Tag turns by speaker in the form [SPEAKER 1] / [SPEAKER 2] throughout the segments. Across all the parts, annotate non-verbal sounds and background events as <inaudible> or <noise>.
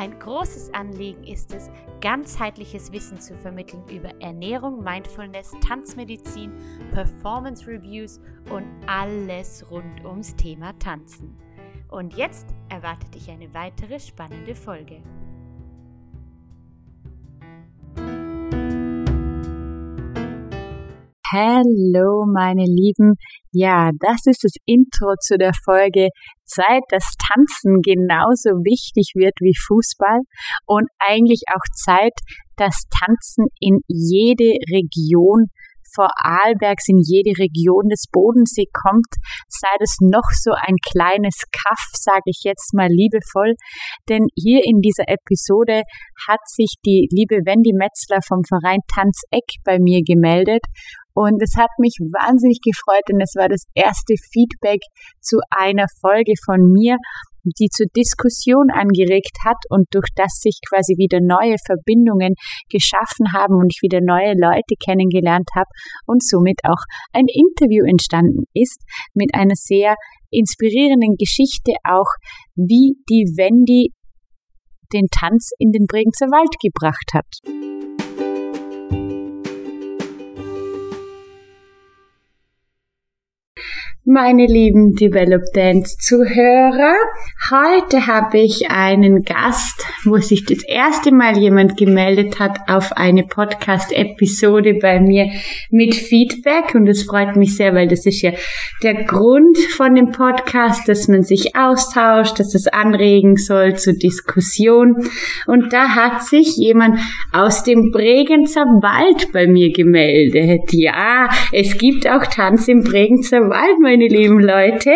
[SPEAKER 1] Ein großes Anliegen ist es, ganzheitliches Wissen zu vermitteln über Ernährung, Mindfulness, Tanzmedizin, Performance Reviews und alles rund ums Thema Tanzen. Und jetzt erwartet dich eine weitere spannende Folge.
[SPEAKER 2] Hallo, meine Lieben. Ja, das ist das Intro zu der Folge Zeit, dass Tanzen genauso wichtig wird wie Fußball und eigentlich auch Zeit, dass Tanzen in jede Region Vorarlbergs in jede Region des Bodensee kommt, sei das noch so ein kleines Kaff, sage ich jetzt mal liebevoll. Denn hier in dieser Episode hat sich die liebe Wendy Metzler vom Verein Tanzeck bei mir gemeldet und es hat mich wahnsinnig gefreut, denn es war das erste Feedback zu einer Folge von mir die zur Diskussion angeregt hat und durch das sich quasi wieder neue Verbindungen geschaffen haben und ich wieder neue Leute kennengelernt habe und somit auch ein Interview entstanden ist mit einer sehr inspirierenden Geschichte auch, wie die Wendy den Tanz in den Bregenzer Wald gebracht hat. Meine lieben Develop Dance Zuhörer, heute habe ich einen Gast, wo sich das erste Mal jemand gemeldet hat auf eine Podcast-Episode bei mir mit Feedback. Und das freut mich sehr, weil das ist ja der Grund von dem Podcast, dass man sich austauscht, dass es anregen soll zur Diskussion. Und da hat sich jemand aus dem Bregenzer Wald bei mir gemeldet. Ja, es gibt auch Tanz im Bregenzer Wald, meine lieben Leute.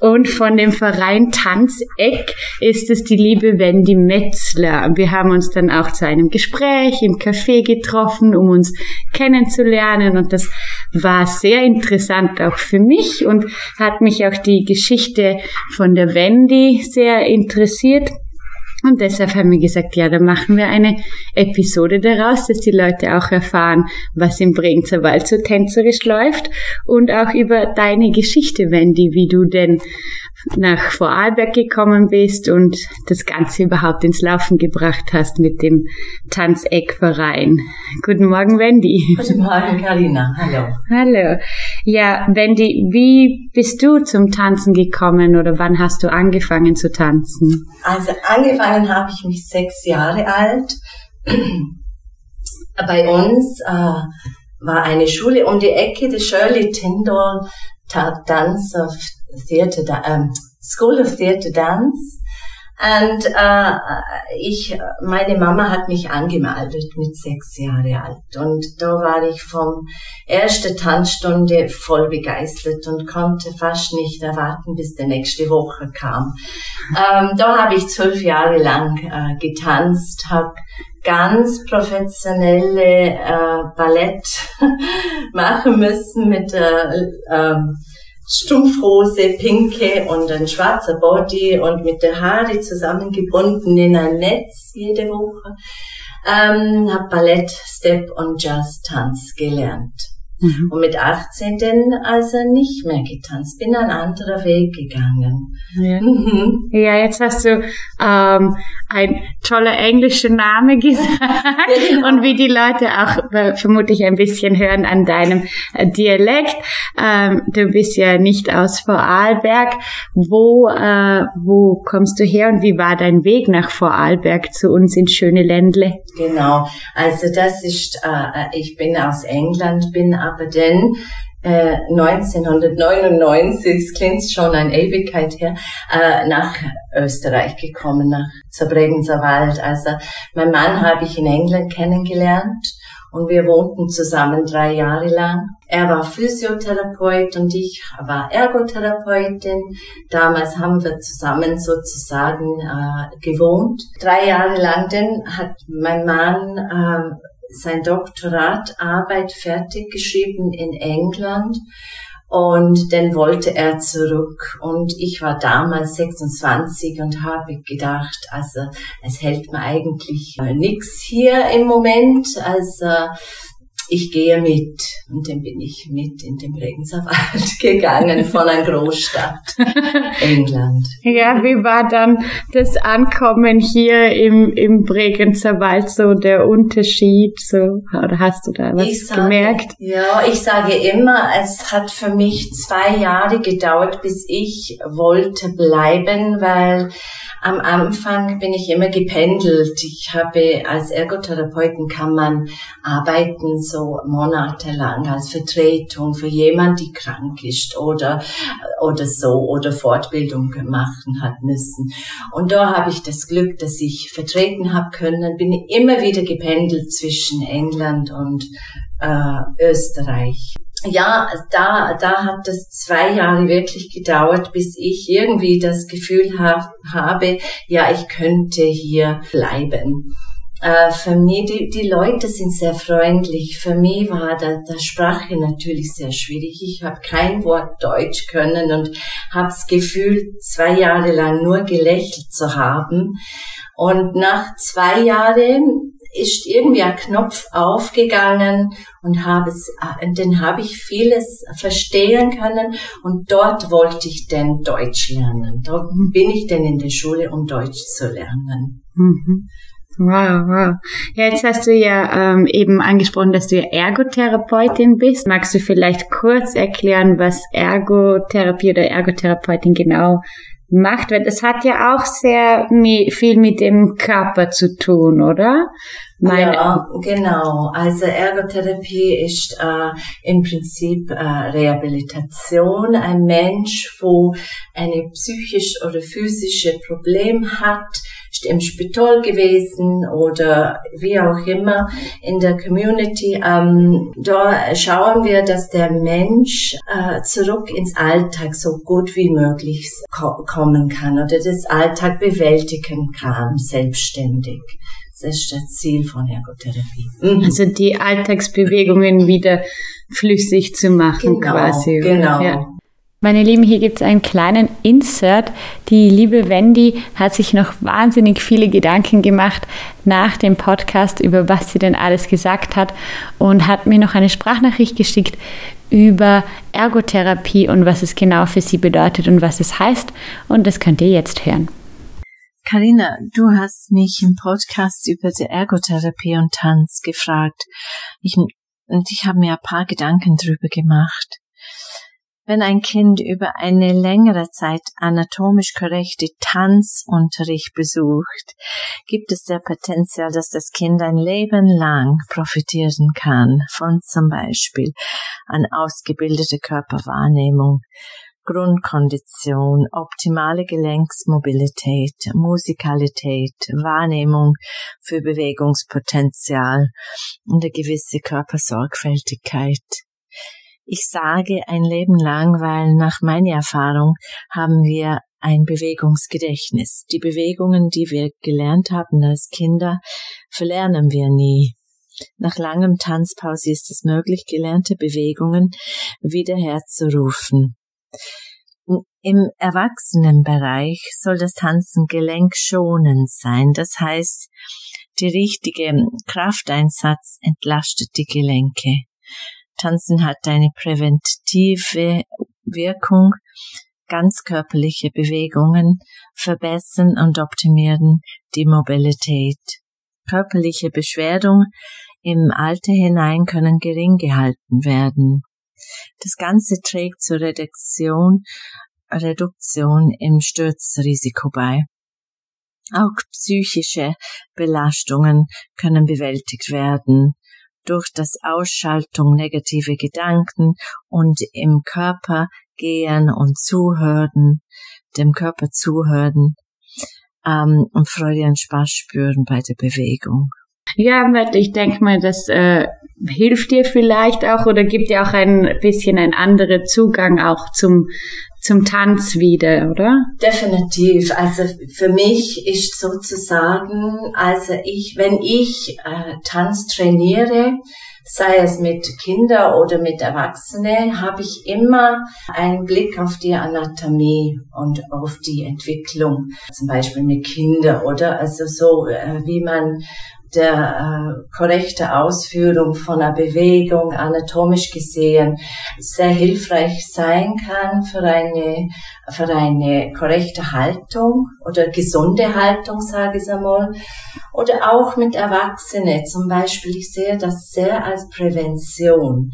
[SPEAKER 2] Und von dem Verein Tanzeck ist es die liebe Wendy Metzler. Wir haben uns dann auch zu einem Gespräch im Café getroffen, um uns kennenzulernen. Und das war sehr interessant auch für mich und hat mich auch die Geschichte von der Wendy sehr interessiert. Und deshalb haben wir gesagt, ja, da machen wir eine Episode daraus, dass die Leute auch erfahren, was im Bregenzer Wald so tänzerisch läuft und auch über deine Geschichte, Wendy, wie du denn nach Vorarlberg gekommen bist und das Ganze überhaupt ins Laufen gebracht hast mit dem Tanzeckverein. Guten Morgen, Wendy.
[SPEAKER 3] Guten Morgen, Karina. Hallo.
[SPEAKER 2] Hallo. Ja, Wendy, wie bist du zum Tanzen gekommen oder wann hast du angefangen zu tanzen?
[SPEAKER 3] Also angefangen habe ich mich sechs Jahre alt. <clears throat> Bei uns äh, war eine Schule um die Ecke, die Shirley Tyndall Dance of Theatre, um, School of Theatre Dance. Und äh, ich, meine Mama hat mich angemeldet mit sechs Jahre alt und da war ich vom ersten Tanzstunde voll begeistert und konnte fast nicht erwarten, bis die nächste Woche kam. Ähm, da habe ich zwölf Jahre lang äh, getanzt, habe ganz professionelle äh, Ballett <laughs> machen müssen mit der äh, Stumpfrose, pinke und ein schwarzer Body und mit der Haare zusammengebunden in ein Netz jede Woche. Ähm, habe Ballett, Step und Jazz Tanz gelernt. Mhm. Und mit 18 dann also nicht mehr getanzt, bin ein anderer Weg gegangen.
[SPEAKER 2] Ja, mhm. ja jetzt hast du ähm, ein toller englischer Name gesagt ja, <laughs> genau. und wie die Leute auch äh, vermutlich ein bisschen hören an deinem äh, Dialekt. Ähm, du bist ja nicht aus Vorarlberg. Wo, äh, wo kommst du her und wie war dein Weg nach Vorarlberg zu uns ins schöne Ländle?
[SPEAKER 3] Genau, also das ist, äh, ich bin aus England, bin aber denn äh, 1999, es klingt schon eine Ewigkeit her, äh, nach Österreich gekommen, nach Zerbregenser Wald. Also mein Mann habe ich in England kennengelernt und wir wohnten zusammen drei Jahre lang. Er war Physiotherapeut und ich war Ergotherapeutin. Damals haben wir zusammen sozusagen äh, gewohnt. Drei Jahre lang dann hat mein Mann äh, sein Doktoratarbeit fertig geschrieben in England Und dann wollte er zurück und ich war damals 26 und habe gedacht, also es hält mir eigentlich nichts hier im Moment. Also ich gehe mit. Und dann bin ich mit in den Regensawald <laughs> gegangen von einer Großstadt, <laughs> England.
[SPEAKER 2] Ja, wie war dann das Ankommen hier im, im Bregenzerwald so der Unterschied? So, oder hast du da was sage, gemerkt?
[SPEAKER 3] Ja, ich sage immer, es hat für mich zwei Jahre gedauert, bis ich wollte bleiben, weil am Anfang bin ich immer gependelt. Ich habe als Ergotherapeuten kann man arbeiten so monatelang als Vertretung für jemand, die krank ist oder oder so oder Fortbildung machen hat müssen. Und da habe ich das Glück, dass ich vertreten habe können. Bin immer wieder gependelt zwischen England und äh, Österreich ja, da, da hat es zwei Jahre wirklich gedauert, bis ich irgendwie das Gefühl hab, habe, ja, ich könnte hier bleiben. Äh, für mich, die, die Leute sind sehr freundlich. Für mich war der, der Sprache natürlich sehr schwierig. Ich habe kein Wort Deutsch können und habe das Gefühl, zwei Jahre lang nur gelächelt zu haben. Und nach zwei Jahren ist irgendwie ein Knopf aufgegangen und habe es, äh, dann habe ich vieles verstehen können und dort wollte ich dann Deutsch lernen. Da bin ich dann in der Schule, um Deutsch zu lernen.
[SPEAKER 2] Mhm. Wow, wow. Ja, jetzt hast du ja ähm, eben angesprochen, dass du ja Ergotherapeutin bist. Magst du vielleicht kurz erklären, was Ergotherapie oder Ergotherapeutin genau macht, weil das hat ja auch sehr viel mit dem Körper zu tun, oder?
[SPEAKER 3] Meine ja, genau. Also Ergotherapie ist äh, im Prinzip äh, Rehabilitation. Ein Mensch, wo eine psychisch oder physische Problem hat, im Spital gewesen oder wie auch immer in der Community. Ähm, da schauen wir, dass der Mensch äh, zurück ins Alltag so gut wie möglich ko kommen kann oder das Alltag bewältigen kann, selbstständig. Das ist das Ziel von Ergotherapie.
[SPEAKER 2] Mhm. Also die Alltagsbewegungen wieder flüssig zu machen
[SPEAKER 3] genau,
[SPEAKER 2] quasi.
[SPEAKER 3] Genau. Ja.
[SPEAKER 2] Meine Lieben, hier gibt es einen kleinen Insert. Die liebe Wendy hat sich noch wahnsinnig viele Gedanken gemacht nach dem Podcast, über was sie denn alles gesagt hat und hat mir noch eine Sprachnachricht geschickt über Ergotherapie und was es genau für sie bedeutet und was es heißt. Und das könnt ihr jetzt hören.
[SPEAKER 4] Karina, du hast mich im Podcast über die Ergotherapie und Tanz gefragt. Ich, und ich habe mir ein paar Gedanken drüber gemacht. Wenn ein Kind über eine längere Zeit anatomisch korrekte Tanzunterricht besucht, gibt es der Potenzial, dass das Kind ein Leben lang profitieren kann von zum Beispiel an ausgebildeter Körperwahrnehmung, Grundkondition, optimale Gelenksmobilität, Musikalität, Wahrnehmung für Bewegungspotenzial und eine gewisse Körpersorgfältigkeit. Ich sage ein Leben lang, weil nach meiner Erfahrung haben wir ein Bewegungsgedächtnis. Die Bewegungen, die wir gelernt haben als Kinder, verlernen wir nie. Nach langem Tanzpause ist es möglich, gelernte Bewegungen wieder herzurufen. Im Erwachsenenbereich soll das Tanzen gelenkschonend sein. Das heißt, der richtige Krafteinsatz entlastet die Gelenke. Tanzen hat eine präventive Wirkung. Ganzkörperliche Bewegungen verbessern und optimieren die Mobilität. Körperliche Beschwerdung im Alter hinein können gering gehalten werden. Das Ganze trägt zur Reduktion, Reduktion im Sturzrisiko bei. Auch psychische Belastungen können bewältigt werden durch das Ausschaltung negative Gedanken und im Körper gehen und zuhören, dem Körper zuhören ähm, und Freude und Spaß spüren bei der Bewegung.
[SPEAKER 2] Ja, ich denke mal, das äh, hilft dir vielleicht auch oder gibt dir auch ein bisschen einen anderen Zugang auch zum zum Tanz wieder, oder?
[SPEAKER 3] Definitiv. Also für mich ist sozusagen, also ich, wenn ich äh, Tanz trainiere, sei es mit Kindern oder mit Erwachsenen, habe ich immer einen Blick auf die Anatomie und auf die Entwicklung, zum Beispiel mit Kindern oder also so, äh, wie man der äh, korrekte Ausführung von einer Bewegung anatomisch gesehen sehr hilfreich sein kann für eine, für eine korrekte Haltung oder gesunde Haltung, sage ich einmal. Oder auch mit Erwachsenen. Zum Beispiel, ich sehe das sehr als Prävention.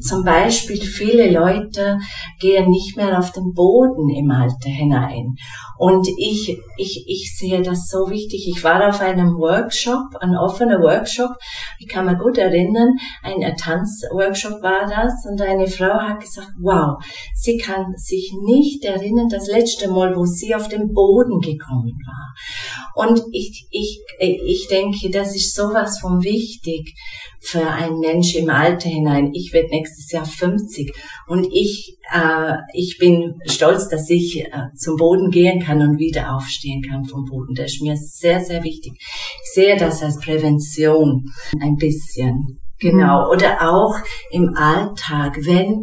[SPEAKER 3] Zum Beispiel, viele Leute gehen nicht mehr auf den Boden im Alter hinein. Und ich, ich, ich sehe das so wichtig. Ich war auf einem Workshop, ein offener Workshop. Ich kann mich gut erinnern, ein Tanzworkshop war das und eine Frau hat gesagt, wow, sie kann sich nicht erinnern, das letzte Mal, wo sie auf den Boden gekommen war. Und ich, ich, ich denke, das ist sowas von wichtig für einen Mensch im Alter hinein. Ich werde nächstes Jahr 50 und ich, äh, ich bin stolz, dass ich äh, zum Boden gehen kann und wieder aufstehen kann vom Boden. Das ist mir sehr, sehr wichtig. Ich sehe das als Prävention ein bisschen. Genau. Mhm. Oder auch im Alltag, wenn,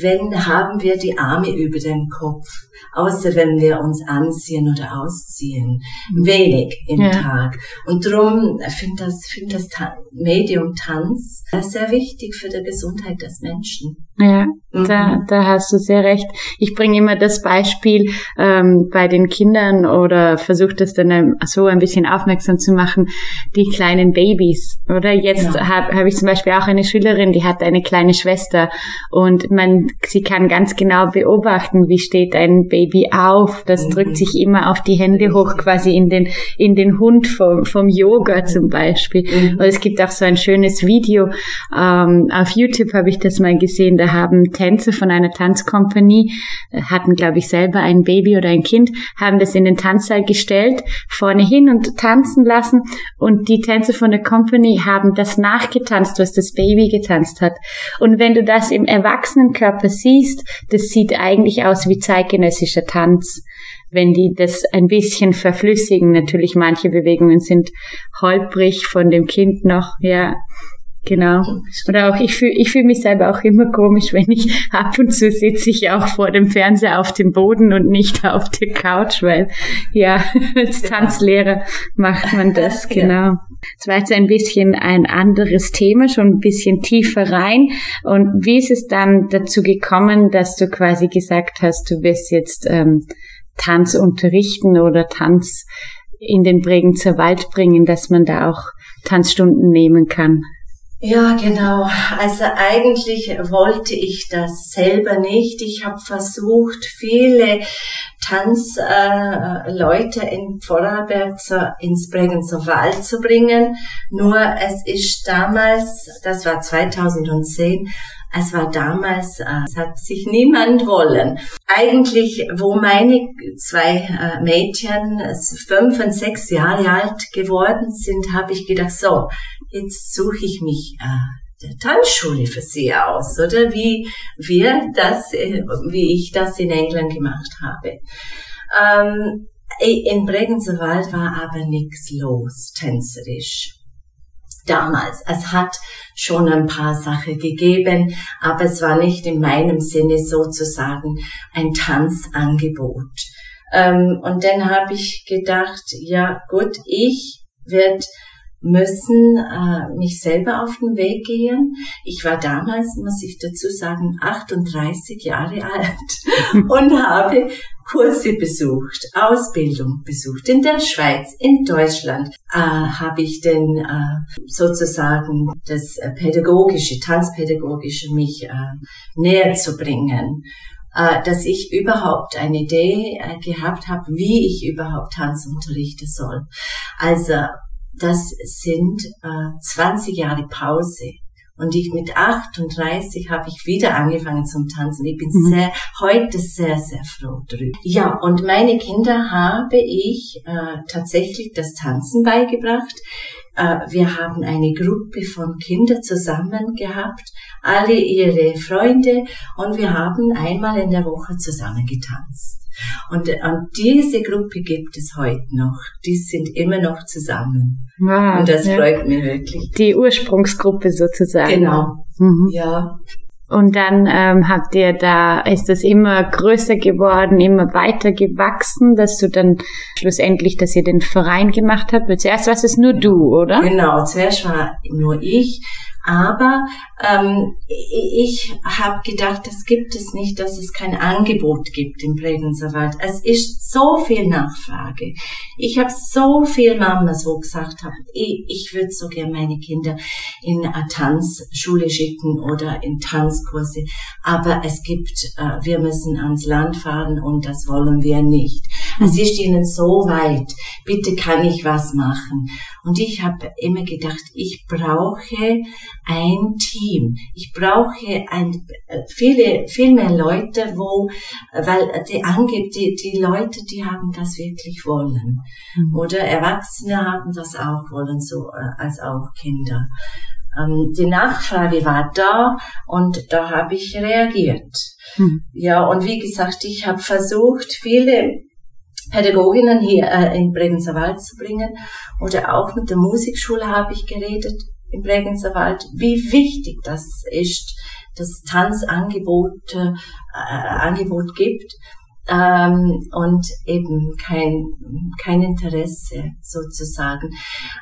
[SPEAKER 3] wenn haben wir die Arme über dem Kopf außer wenn wir uns anziehen oder ausziehen. Wenig im ja. Tag. Und darum finde das, finde das Medium Tanz sehr wichtig für die Gesundheit des Menschen.
[SPEAKER 2] Ja, mhm. da, da hast du sehr recht. Ich bringe immer das Beispiel ähm, bei den Kindern oder versuche das dann so ein bisschen aufmerksam zu machen, die kleinen Babys. Oder jetzt ja. habe hab ich zum Beispiel auch eine Schülerin, die hat eine kleine Schwester und man, sie kann ganz genau beobachten, wie steht ein Baby auf. Das mhm. drückt sich immer auf die Hände hoch, quasi in den in den Hund vom, vom Yoga zum Beispiel. Mhm. Und es gibt auch so ein schönes Video ähm, auf YouTube habe ich das mal gesehen da haben Tänzer von einer Tanzkompanie, äh, hatten, glaube ich, selber ein Baby oder ein Kind, haben das in den Tanzsaal gestellt, vorne hin und tanzen lassen. Und die Tänzer von der Company haben das nachgetanzt, was das Baby getanzt hat. Und wenn du das im Erwachsenenkörper siehst, das sieht eigentlich aus wie zeitgenössischer Tanz wenn die das ein bisschen verflüssigen. Natürlich manche Bewegungen sind holprig von dem Kind noch, ja. Genau. Oder auch ich fühle ich fühl mich selber auch immer komisch, wenn ich <laughs> ab und zu sitze ich auch vor dem Fernseher auf dem Boden und nicht <laughs> auf der Couch, weil ja, <laughs> als Tanzlehrer macht man das, genau. Es war jetzt ein bisschen ein anderes Thema, schon ein bisschen tiefer rein. Und wie ist es dann dazu gekommen, dass du quasi gesagt hast, du wirst jetzt ähm, Tanz unterrichten oder Tanz in den Bregenzer Wald bringen, dass man da auch Tanzstunden nehmen kann?
[SPEAKER 3] Ja, genau. Also eigentlich wollte ich das selber nicht. Ich habe versucht, viele Tanzleute äh, in Vorarlberg zu, ins Bregenzer Wald zu bringen. Nur es ist damals, das war 2010, es war damals, äh, es hat sich niemand wollen. Eigentlich, wo meine zwei äh, Mädchen fünf und sechs Jahre alt geworden sind, habe ich gedacht, so, jetzt suche ich mich äh, der Tanzschule für sie aus, oder wie wir das, äh, wie ich das in England gemacht habe. Ähm, in Bregenzer Wald war aber nichts los, tänzerisch damals. Es hat schon ein paar Sachen gegeben, aber es war nicht in meinem Sinne sozusagen ein Tanzangebot. Ähm, und dann habe ich gedacht, ja gut, ich werde müssen äh, mich selber auf den Weg gehen. Ich war damals, muss ich dazu sagen, 38 Jahre <laughs> alt und habe Kurse besucht, Ausbildung besucht in der Schweiz, in Deutschland. Äh, habe ich denn äh, sozusagen das pädagogische, tanzpädagogische mich äh, näher zu bringen äh, dass ich überhaupt eine Idee äh, gehabt habe, wie ich überhaupt Tanz unterrichten soll. Also das sind äh, 20 Jahre Pause. Und ich mit 38 habe ich wieder angefangen zum Tanzen. Ich bin mhm. sehr, heute sehr, sehr froh drüber. Ja, und meine Kinder habe ich äh, tatsächlich das Tanzen beigebracht. Äh, wir haben eine Gruppe von Kindern zusammen gehabt, alle ihre Freunde und wir haben einmal in der Woche zusammen getanzt. Und, und diese Gruppe gibt es heute noch. Die sind immer noch zusammen.
[SPEAKER 2] Wow,
[SPEAKER 3] und das
[SPEAKER 2] ja.
[SPEAKER 3] freut mich wirklich.
[SPEAKER 2] Die Ursprungsgruppe sozusagen.
[SPEAKER 3] Genau.
[SPEAKER 2] Mhm.
[SPEAKER 3] Ja.
[SPEAKER 2] Und dann ähm, habt ihr da, ist das immer größer geworden, immer weiter gewachsen, dass du dann schlussendlich, dass ihr den Verein gemacht habt. Zuerst war es nur du, oder?
[SPEAKER 3] Genau, zuerst war nur ich, aber ähm, ich habe gedacht, das gibt es nicht, dass es kein Angebot gibt im Bregenzer Wald. Es ist so viel Nachfrage. Ich habe so viel Mamas, wo gesagt haben, ich, ich würde so gerne meine Kinder in eine Tanzschule schicken oder in Tanzkurse, aber es gibt, äh, wir müssen ans Land fahren und das wollen wir nicht. Es ist ihnen so weit, bitte kann ich was machen. Und ich habe immer gedacht, ich brauche ein Team. Ich brauche ein, viele, viel mehr Leute, wo, weil die angibt, die, die Leute, die haben das wirklich wollen. Mhm. Oder Erwachsene haben das auch wollen, so als auch Kinder. Ähm, die Nachfrage war da und da habe ich reagiert. Mhm. Ja, und wie gesagt, ich habe versucht, viele Pädagoginnen hier äh, in Bregenzer Wald zu bringen. Oder auch mit der Musikschule habe ich geredet im Bregenzer Wald, wie wichtig das ist, dass Tanzangebot äh, Angebot gibt ähm, und eben kein kein Interesse sozusagen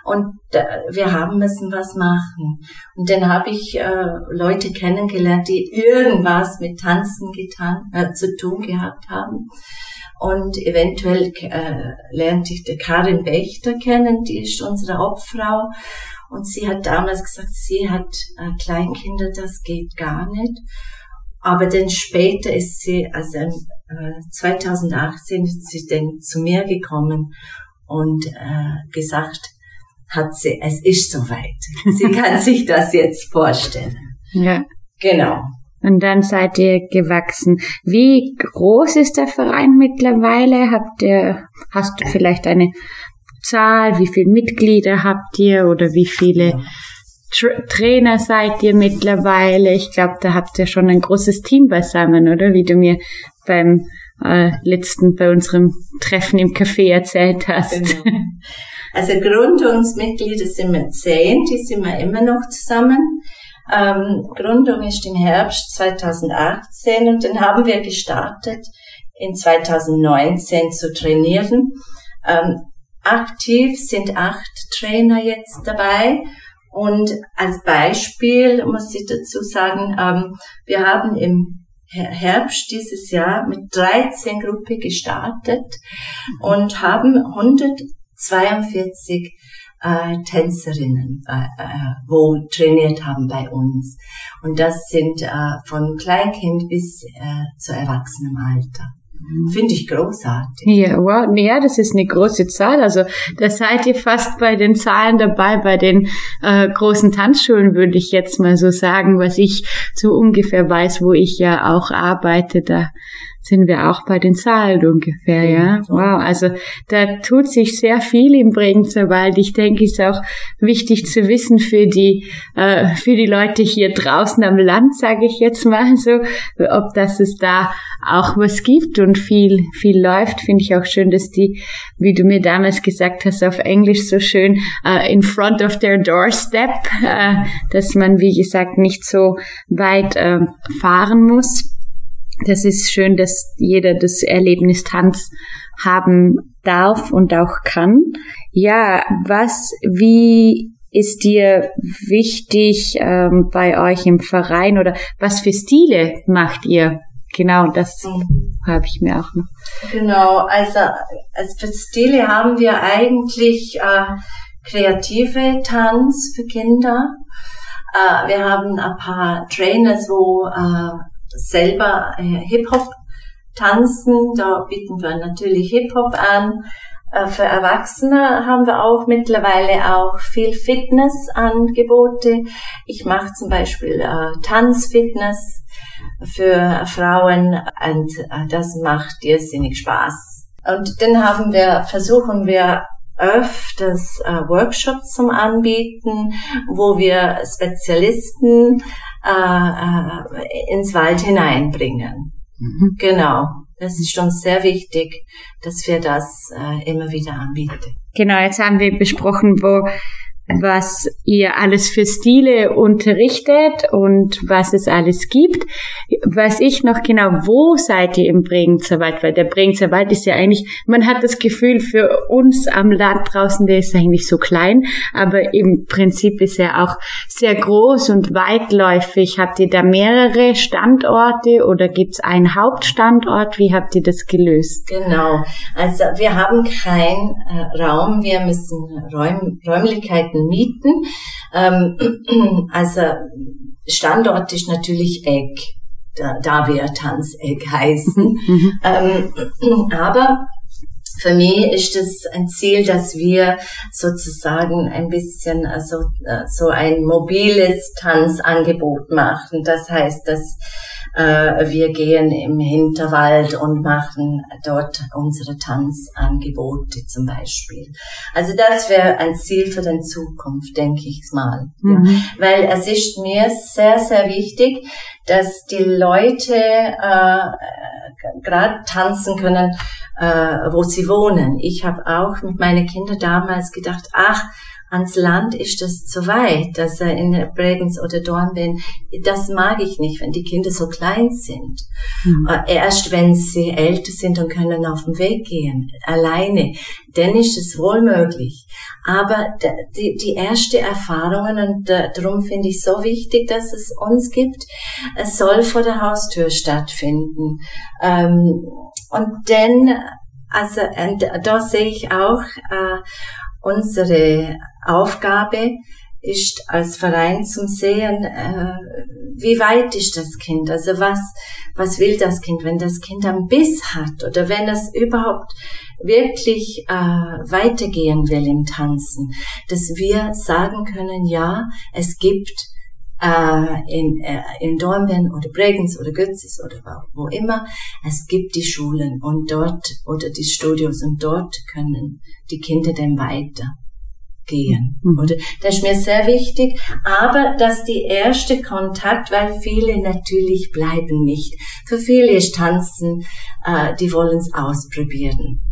[SPEAKER 3] und äh, wir haben müssen was machen und dann habe ich äh, Leute kennengelernt, die irgendwas mit Tanzen getan äh, zu tun gehabt haben und eventuell äh, lernte ich Karin Wächter kennen, die ist unsere Obfrau. Und sie hat damals gesagt, sie hat äh, Kleinkinder, das geht gar nicht. Aber dann später ist sie, also äh, 2018 ist sie dann zu mir gekommen und äh, gesagt, hat sie, es ist soweit. Sie <laughs> kann sich das jetzt vorstellen.
[SPEAKER 2] Ja.
[SPEAKER 3] Genau.
[SPEAKER 2] Und dann seid ihr gewachsen. Wie groß ist der Verein mittlerweile? Habt ihr, hast du vielleicht eine Zahl? Wie viele Mitglieder habt ihr oder wie viele Tra Trainer seid ihr mittlerweile? Ich glaube, da habt ihr schon ein großes Team beisammen, oder? Wie du mir beim äh, letzten, bei unserem Treffen im Café erzählt hast.
[SPEAKER 3] Genau. <laughs> Also Gründungsmitglieder sind wir zehn, die sind wir immer noch zusammen. Ähm, Gründung ist im Herbst 2018 und dann haben wir gestartet, in 2019 zu trainieren. Ähm, aktiv sind acht Trainer jetzt dabei. Und als Beispiel muss ich dazu sagen, ähm, wir haben im Herbst dieses Jahr mit 13 Gruppe gestartet und haben 142 äh, Tänzerinnen, äh, äh, wo trainiert haben bei uns. Und das sind äh, von Kleinkind bis äh, zu erwachsenem Alter. Finde ich großartig.
[SPEAKER 2] Ja, wow. Ja, das ist eine große Zahl. Also da seid ihr fast bei den Zahlen dabei, bei den äh, großen Tanzschulen, würde ich jetzt mal so sagen, was ich so ungefähr weiß, wo ich ja auch arbeite. Da sind wir auch bei den Zahlen ungefähr, ja. Wow, also da tut sich sehr viel im Bregenzer Wald. Ich denke, es ist auch wichtig zu wissen für die äh, für die Leute hier draußen am Land, sage ich jetzt mal so, ob das es da auch was gibt und viel viel läuft. Finde ich auch schön, dass die, wie du mir damals gesagt hast, auf Englisch so schön äh, in front of their doorstep, äh, dass man wie gesagt nicht so weit äh, fahren muss das ist schön, dass jeder das Erlebnis Tanz haben darf und auch kann. Ja, was, wie ist dir wichtig ähm, bei euch im Verein oder was für Stile macht ihr? Genau, das mhm. habe ich mir auch noch.
[SPEAKER 3] Genau, also, also für Stile haben wir eigentlich äh, kreative Tanz für Kinder. Äh, wir haben ein paar Trainers, wo äh, selber äh, Hip-Hop tanzen. Da bieten wir natürlich Hip-Hop an. Äh, für Erwachsene haben wir auch mittlerweile auch viel Fitnessangebote. Ich mache zum Beispiel äh, Tanzfitness für Frauen und äh, das macht irrsinnig Spaß. Und dann haben wir, versuchen wir öfters äh, Workshops zum Anbieten, wo wir Spezialisten äh, äh, ins Wald hineinbringen. Mhm. Genau. Das ist uns sehr wichtig, dass wir das äh, immer wieder anbieten.
[SPEAKER 2] Genau, jetzt haben wir besprochen, wo was ihr alles für Stile unterrichtet und was es alles gibt. Weiß ich noch genau, wo seid ihr im Bregenzer Wald? Weil der Bregenzer Wald ist ja eigentlich, man hat das Gefühl, für uns am Land draußen, der ist eigentlich so klein, aber im Prinzip ist er auch sehr groß und weitläufig. Habt ihr da mehrere Standorte oder gibt's einen Hauptstandort? Wie habt ihr das gelöst?
[SPEAKER 3] Genau, also wir haben keinen äh, Raum, wir müssen Räum, Räumlichkeiten mieten. Ähm, <clears throat> also Standort ist natürlich Egg, da, da wir Tanzegg heißen. Mhm. Ähm, aber für mich ist es ein Ziel, dass wir sozusagen ein bisschen also äh, so ein mobiles Tanzangebot machen. Das heißt, dass wir gehen im Hinterwald und machen dort unsere Tanzangebote zum Beispiel. Also das wäre ein Ziel für die Zukunft, denke ich mal. Mhm. Weil es ist mir sehr, sehr wichtig, dass die Leute äh, gerade tanzen können, äh, wo sie wohnen. Ich habe auch mit meinen Kindern damals gedacht, ach, ans Land ist das zu weit, dass er in Bregenz oder Dornbirn, das mag ich nicht, wenn die Kinder so klein sind. Mhm. Erst wenn sie älter sind und können auf den Weg gehen, alleine, dann ist es wohl möglich. Aber die, die erste Erfahrungen, und darum finde ich so wichtig, dass es uns gibt, es soll vor der Haustür stattfinden. Ähm, und dann, also, und da sehe ich auch, äh, unsere Aufgabe ist als Verein zum Sehen, äh, wie weit ist das Kind? Also was, was will das Kind? Wenn das Kind einen Biss hat oder wenn es überhaupt wirklich äh, weitergehen will im Tanzen, dass wir sagen können, ja, es gibt äh, in, äh, in Dornbirn oder Bregenz oder Götzis oder wo immer, es gibt die Schulen und dort oder die Studios und dort können die Kinder dann weiter gehen. Mhm. Oder? Das ist mir sehr wichtig. Aber dass die erste Kontakt, weil viele natürlich bleiben nicht. Für viele ist Tanzen, äh, die wollen es ausprobieren.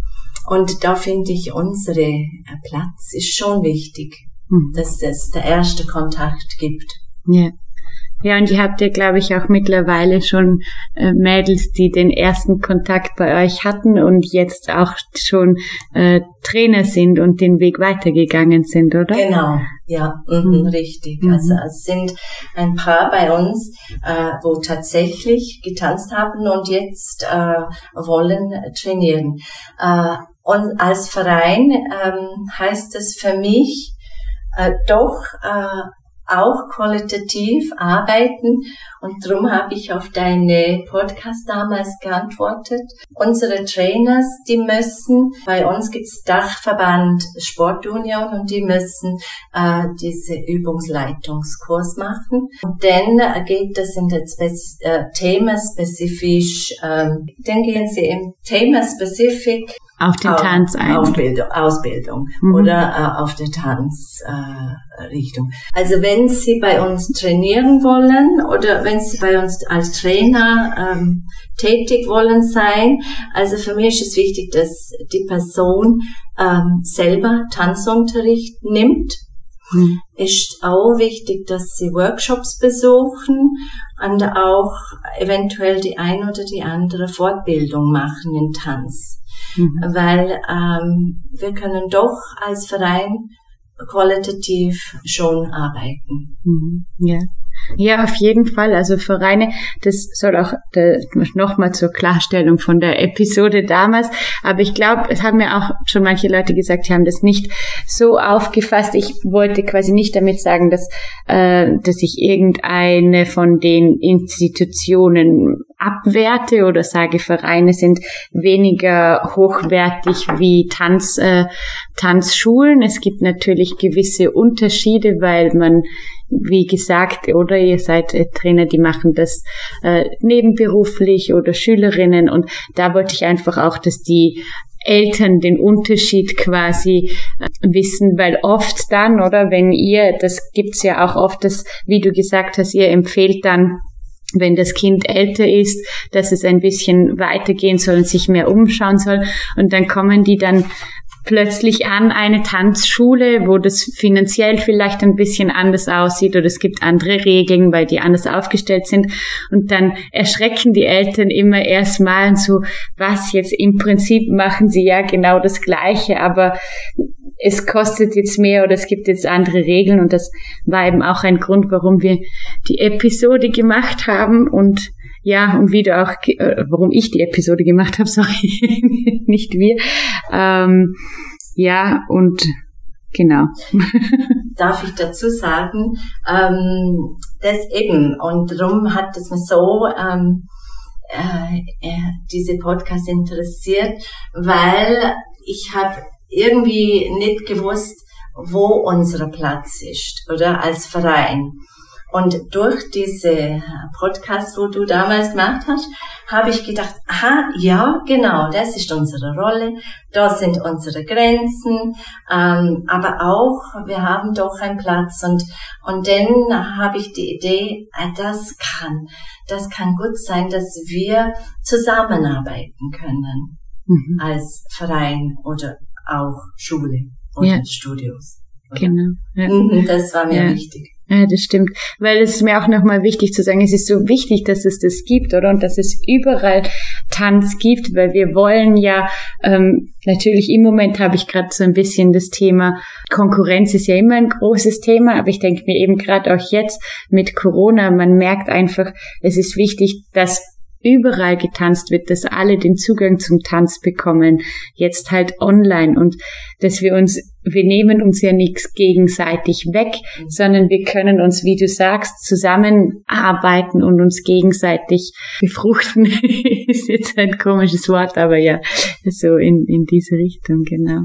[SPEAKER 3] Und da finde ich, unsere äh, Platz ist schon wichtig, mhm. dass es der erste Kontakt gibt.
[SPEAKER 2] Ja. Ja, und ihr habt ja, glaube ich, auch mittlerweile schon äh, Mädels, die den ersten Kontakt bei euch hatten und jetzt auch schon äh, Trainer sind und den Weg weitergegangen sind, oder?
[SPEAKER 3] Genau, ja, mhm, mhm. richtig. Mhm. Also es sind ein paar bei uns, äh, wo tatsächlich getanzt haben und jetzt äh, wollen trainieren. Äh, und als Verein ähm, heißt es für mich äh, doch auch qualitativ arbeiten und darum habe ich auf deine Podcast damals geantwortet. Unsere Trainers, die müssen, bei uns gibt's Dachverband Sportunion und die müssen äh, diese Übungsleitungskurs machen. Und dann geht das in der Spe äh, themenspezifisch, ähm, dann gehen sie im Thema-specific
[SPEAKER 2] auf den Tanz ein.
[SPEAKER 3] Ausbildung, Ausbildung mhm. oder äh, auf der Tanzrichtung. Äh, also wenn Sie bei uns trainieren wollen oder wenn Sie bei uns als Trainer ähm, tätig wollen sein, also für mich ist es wichtig, dass die Person ähm, selber Tanzunterricht nimmt. Mhm. Ist auch wichtig, dass sie Workshops besuchen und auch eventuell die ein oder die andere Fortbildung machen in Tanz mhm. weil ähm, wir können doch als Verein qualitativ schon arbeiten.
[SPEAKER 2] Mhm. Ja. Ja, auf jeden Fall. Also Vereine, das soll auch nochmal zur Klarstellung von der Episode damals. Aber ich glaube, es haben mir auch schon manche Leute gesagt, die haben das nicht so aufgefasst. Ich wollte quasi nicht damit sagen, dass, äh, dass ich irgendeine von den Institutionen abwerte oder sage, Vereine sind weniger hochwertig wie Tanz, äh, Tanzschulen. Es gibt natürlich gewisse Unterschiede, weil man, wie gesagt, oder ihr seid äh, Trainer, die machen das äh, nebenberuflich oder Schülerinnen und da wollte ich einfach auch, dass die Eltern den Unterschied quasi äh, wissen, weil oft dann, oder wenn ihr, das gibt's ja auch oft, das, wie du gesagt hast, ihr empfehlt dann wenn das Kind älter ist, dass es ein bisschen weitergehen soll und sich mehr umschauen soll. Und dann kommen die dann plötzlich an eine Tanzschule, wo das finanziell vielleicht ein bisschen anders aussieht oder es gibt andere Regeln, weil die anders aufgestellt sind. Und dann erschrecken die Eltern immer erstmal so, was jetzt? Im Prinzip machen sie ja genau das Gleiche, aber es kostet jetzt mehr oder es gibt jetzt andere Regeln. Und das war eben auch ein Grund, warum wir die Episode gemacht haben. Und ja, und wie du auch, äh, warum ich die Episode gemacht habe, <laughs> sorry, nicht wir. Ähm, ja, und genau. <laughs>
[SPEAKER 3] Darf ich dazu sagen, ähm, das eben, und darum hat es mich so ähm, äh, äh, diese Podcast interessiert, weil ich habe irgendwie nicht gewusst, wo unser Platz ist, oder als Verein. Und durch diese Podcast, wo du damals gemacht hast, habe ich gedacht, aha, ja, genau, das ist unsere Rolle, da sind unsere Grenzen, ähm, aber auch, wir haben doch einen Platz und, und dann habe ich die Idee, äh, das kann, das kann gut sein, dass wir zusammenarbeiten können mhm. als Verein oder auch Schule oder ja. Studios.
[SPEAKER 2] Oder? Genau. Ja.
[SPEAKER 3] Mhm, das war mir ja. wichtig.
[SPEAKER 2] Ja, das stimmt. Weil es ist mir auch nochmal wichtig zu sagen, es ist so wichtig, dass es das gibt, oder? Und dass es überall Tanz gibt, weil wir wollen ja, ähm, natürlich im Moment habe ich gerade so ein bisschen das Thema, Konkurrenz ist ja immer ein großes Thema, aber ich denke mir eben gerade auch jetzt mit Corona, man merkt einfach, es ist wichtig, dass überall getanzt wird, dass alle den Zugang zum Tanz bekommen, jetzt halt online und dass wir uns, wir nehmen uns ja nichts gegenseitig weg, sondern wir können uns, wie du sagst, zusammenarbeiten und uns gegenseitig befruchten. <laughs> ist jetzt ein komisches Wort, aber ja, so in, in diese Richtung, genau.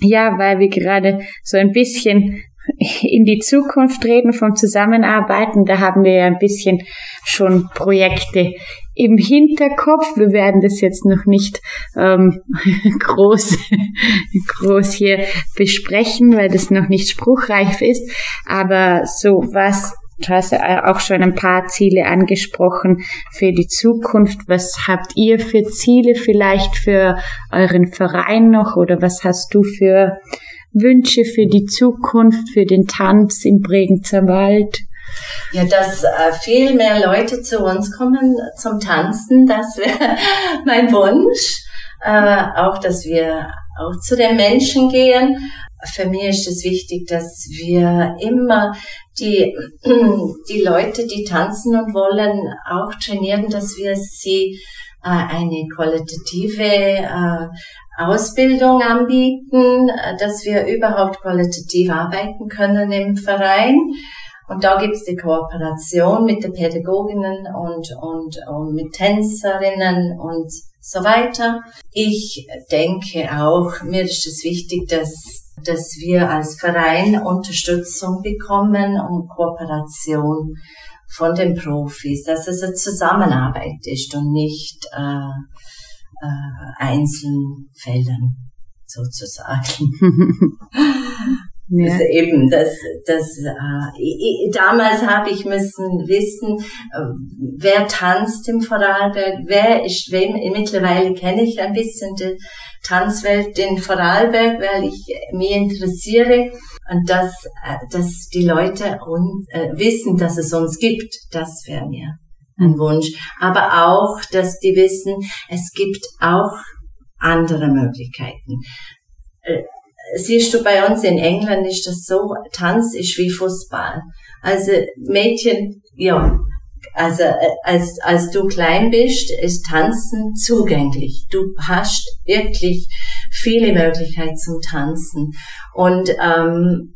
[SPEAKER 2] Ja, weil wir gerade so ein bisschen in die Zukunft reden vom Zusammenarbeiten, da haben wir ja ein bisschen schon Projekte im Hinterkopf. Wir werden das jetzt noch nicht ähm, <laughs> groß, groß hier besprechen, weil das noch nicht spruchreif ist. Aber so was Du hast ja auch schon ein paar Ziele angesprochen für die Zukunft. Was habt ihr für Ziele vielleicht für euren Verein noch oder was hast du für Wünsche für die Zukunft, für den Tanz im Bregenzer Wald?
[SPEAKER 3] Ja, dass äh, viel mehr Leute zu uns kommen zum Tanzen, das wäre <laughs> mein Wunsch. Äh, auch, dass wir auch zu den Menschen gehen. Für mich ist es wichtig, dass wir immer die, <clears throat> die Leute, die tanzen und wollen, auch trainieren, dass wir sie eine qualitative äh, Ausbildung anbieten, äh, dass wir überhaupt qualitativ arbeiten können im Verein. Und da gibt's die Kooperation mit den Pädagoginnen und, und, und mit Tänzerinnen und so weiter. Ich denke auch, mir ist es wichtig, dass, dass wir als Verein Unterstützung bekommen und Kooperation von den Profis, dass es eine Zusammenarbeit ist und nicht äh, äh, Einzelfällen sozusagen. <laughs> Ja. Also eben, das, das, äh, damals habe ich müssen wissen, äh, wer tanzt im Vorarlberg, wer ist wem. Mittlerweile kenne ich ein bisschen die Tanzwelt in Vorarlberg, weil ich mich interessiere und dass, äh, dass die Leute uns, äh, wissen, dass es uns gibt. Das wäre mir ein Wunsch. Aber auch, dass die wissen, es gibt auch andere Möglichkeiten äh, siehst du bei uns in England ist das so, Tanz ist wie Fußball. Also Mädchen, ja, also äh, als, als du klein bist, ist Tanzen zugänglich. Du hast wirklich viele Möglichkeiten zum Tanzen. Und ähm,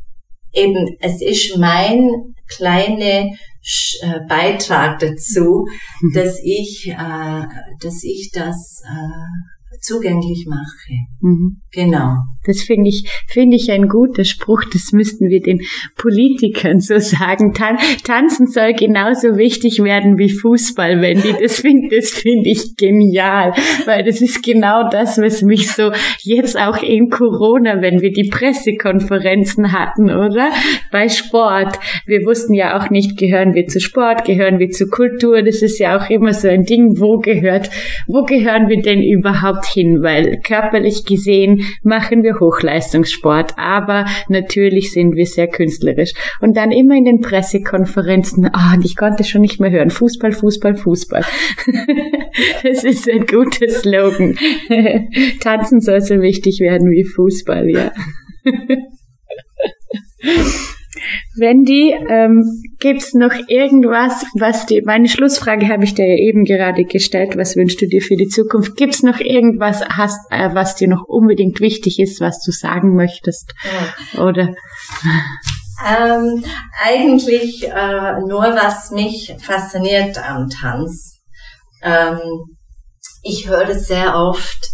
[SPEAKER 3] eben, es ist mein kleiner äh, Beitrag dazu, dass ich, äh, dass ich das äh, zugänglich mache. Mhm. Genau.
[SPEAKER 2] Das finde ich, finde ich ein guter Spruch. Das müssten wir den Politikern so sagen. Tan Tanzen soll genauso wichtig werden wie Fußball, wenn die das finden. Das finde ich genial, weil das ist genau das, was mich so jetzt auch in Corona, wenn wir die Pressekonferenzen hatten, oder? Bei Sport. Wir wussten ja auch nicht, gehören wir zu Sport, gehören wir zu Kultur. Das ist ja auch immer so ein Ding. Wo gehört, wo gehören wir denn überhaupt hin? Weil körperlich gesehen machen wir Hochleistungssport, aber natürlich sind wir sehr künstlerisch. Und dann immer in den Pressekonferenzen, oh, ich konnte schon nicht mehr hören, Fußball, Fußball, Fußball. <laughs> das ist ein guter Slogan. <laughs> Tanzen soll so wichtig werden wie Fußball, ja. <laughs> Wendy, ähm, gibt's noch irgendwas, was die, meine Schlussfrage habe ich dir ja eben gerade gestellt, was wünschst du dir für die Zukunft? Gibt's noch irgendwas, hast, äh, was dir noch unbedingt wichtig ist, was du sagen möchtest? Ja. Oder?
[SPEAKER 3] Ähm, eigentlich äh, nur, was mich fasziniert am Tanz. Ähm, ich höre sehr oft,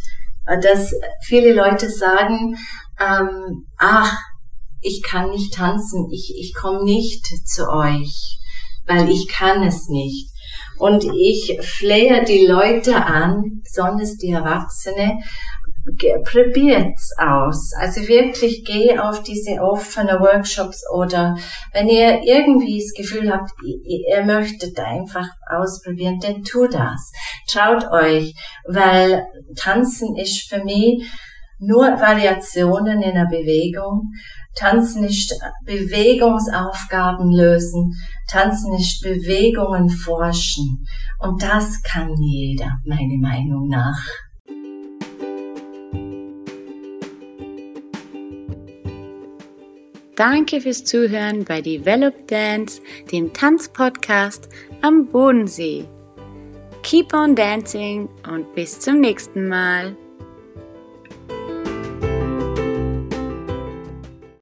[SPEAKER 3] äh, dass viele Leute sagen, ähm, ach, ich kann nicht tanzen, ich, ich komme nicht zu euch, weil ich kann es nicht. Und ich flehe die Leute an, besonders die Erwachsene, probiert's aus. Also wirklich geh auf diese offenen Workshops oder wenn ihr irgendwie das Gefühl habt, ihr möchtet einfach ausprobieren, dann tu das. Traut euch, weil Tanzen ist für mich nur Variationen in der Bewegung. Tanzen nicht Bewegungsaufgaben lösen. Tanzen nicht Bewegungen forschen. Und das kann jeder, meiner Meinung nach.
[SPEAKER 1] Danke fürs Zuhören bei Develop Dance, dem Tanzpodcast am Bodensee. Keep on dancing und bis zum nächsten Mal.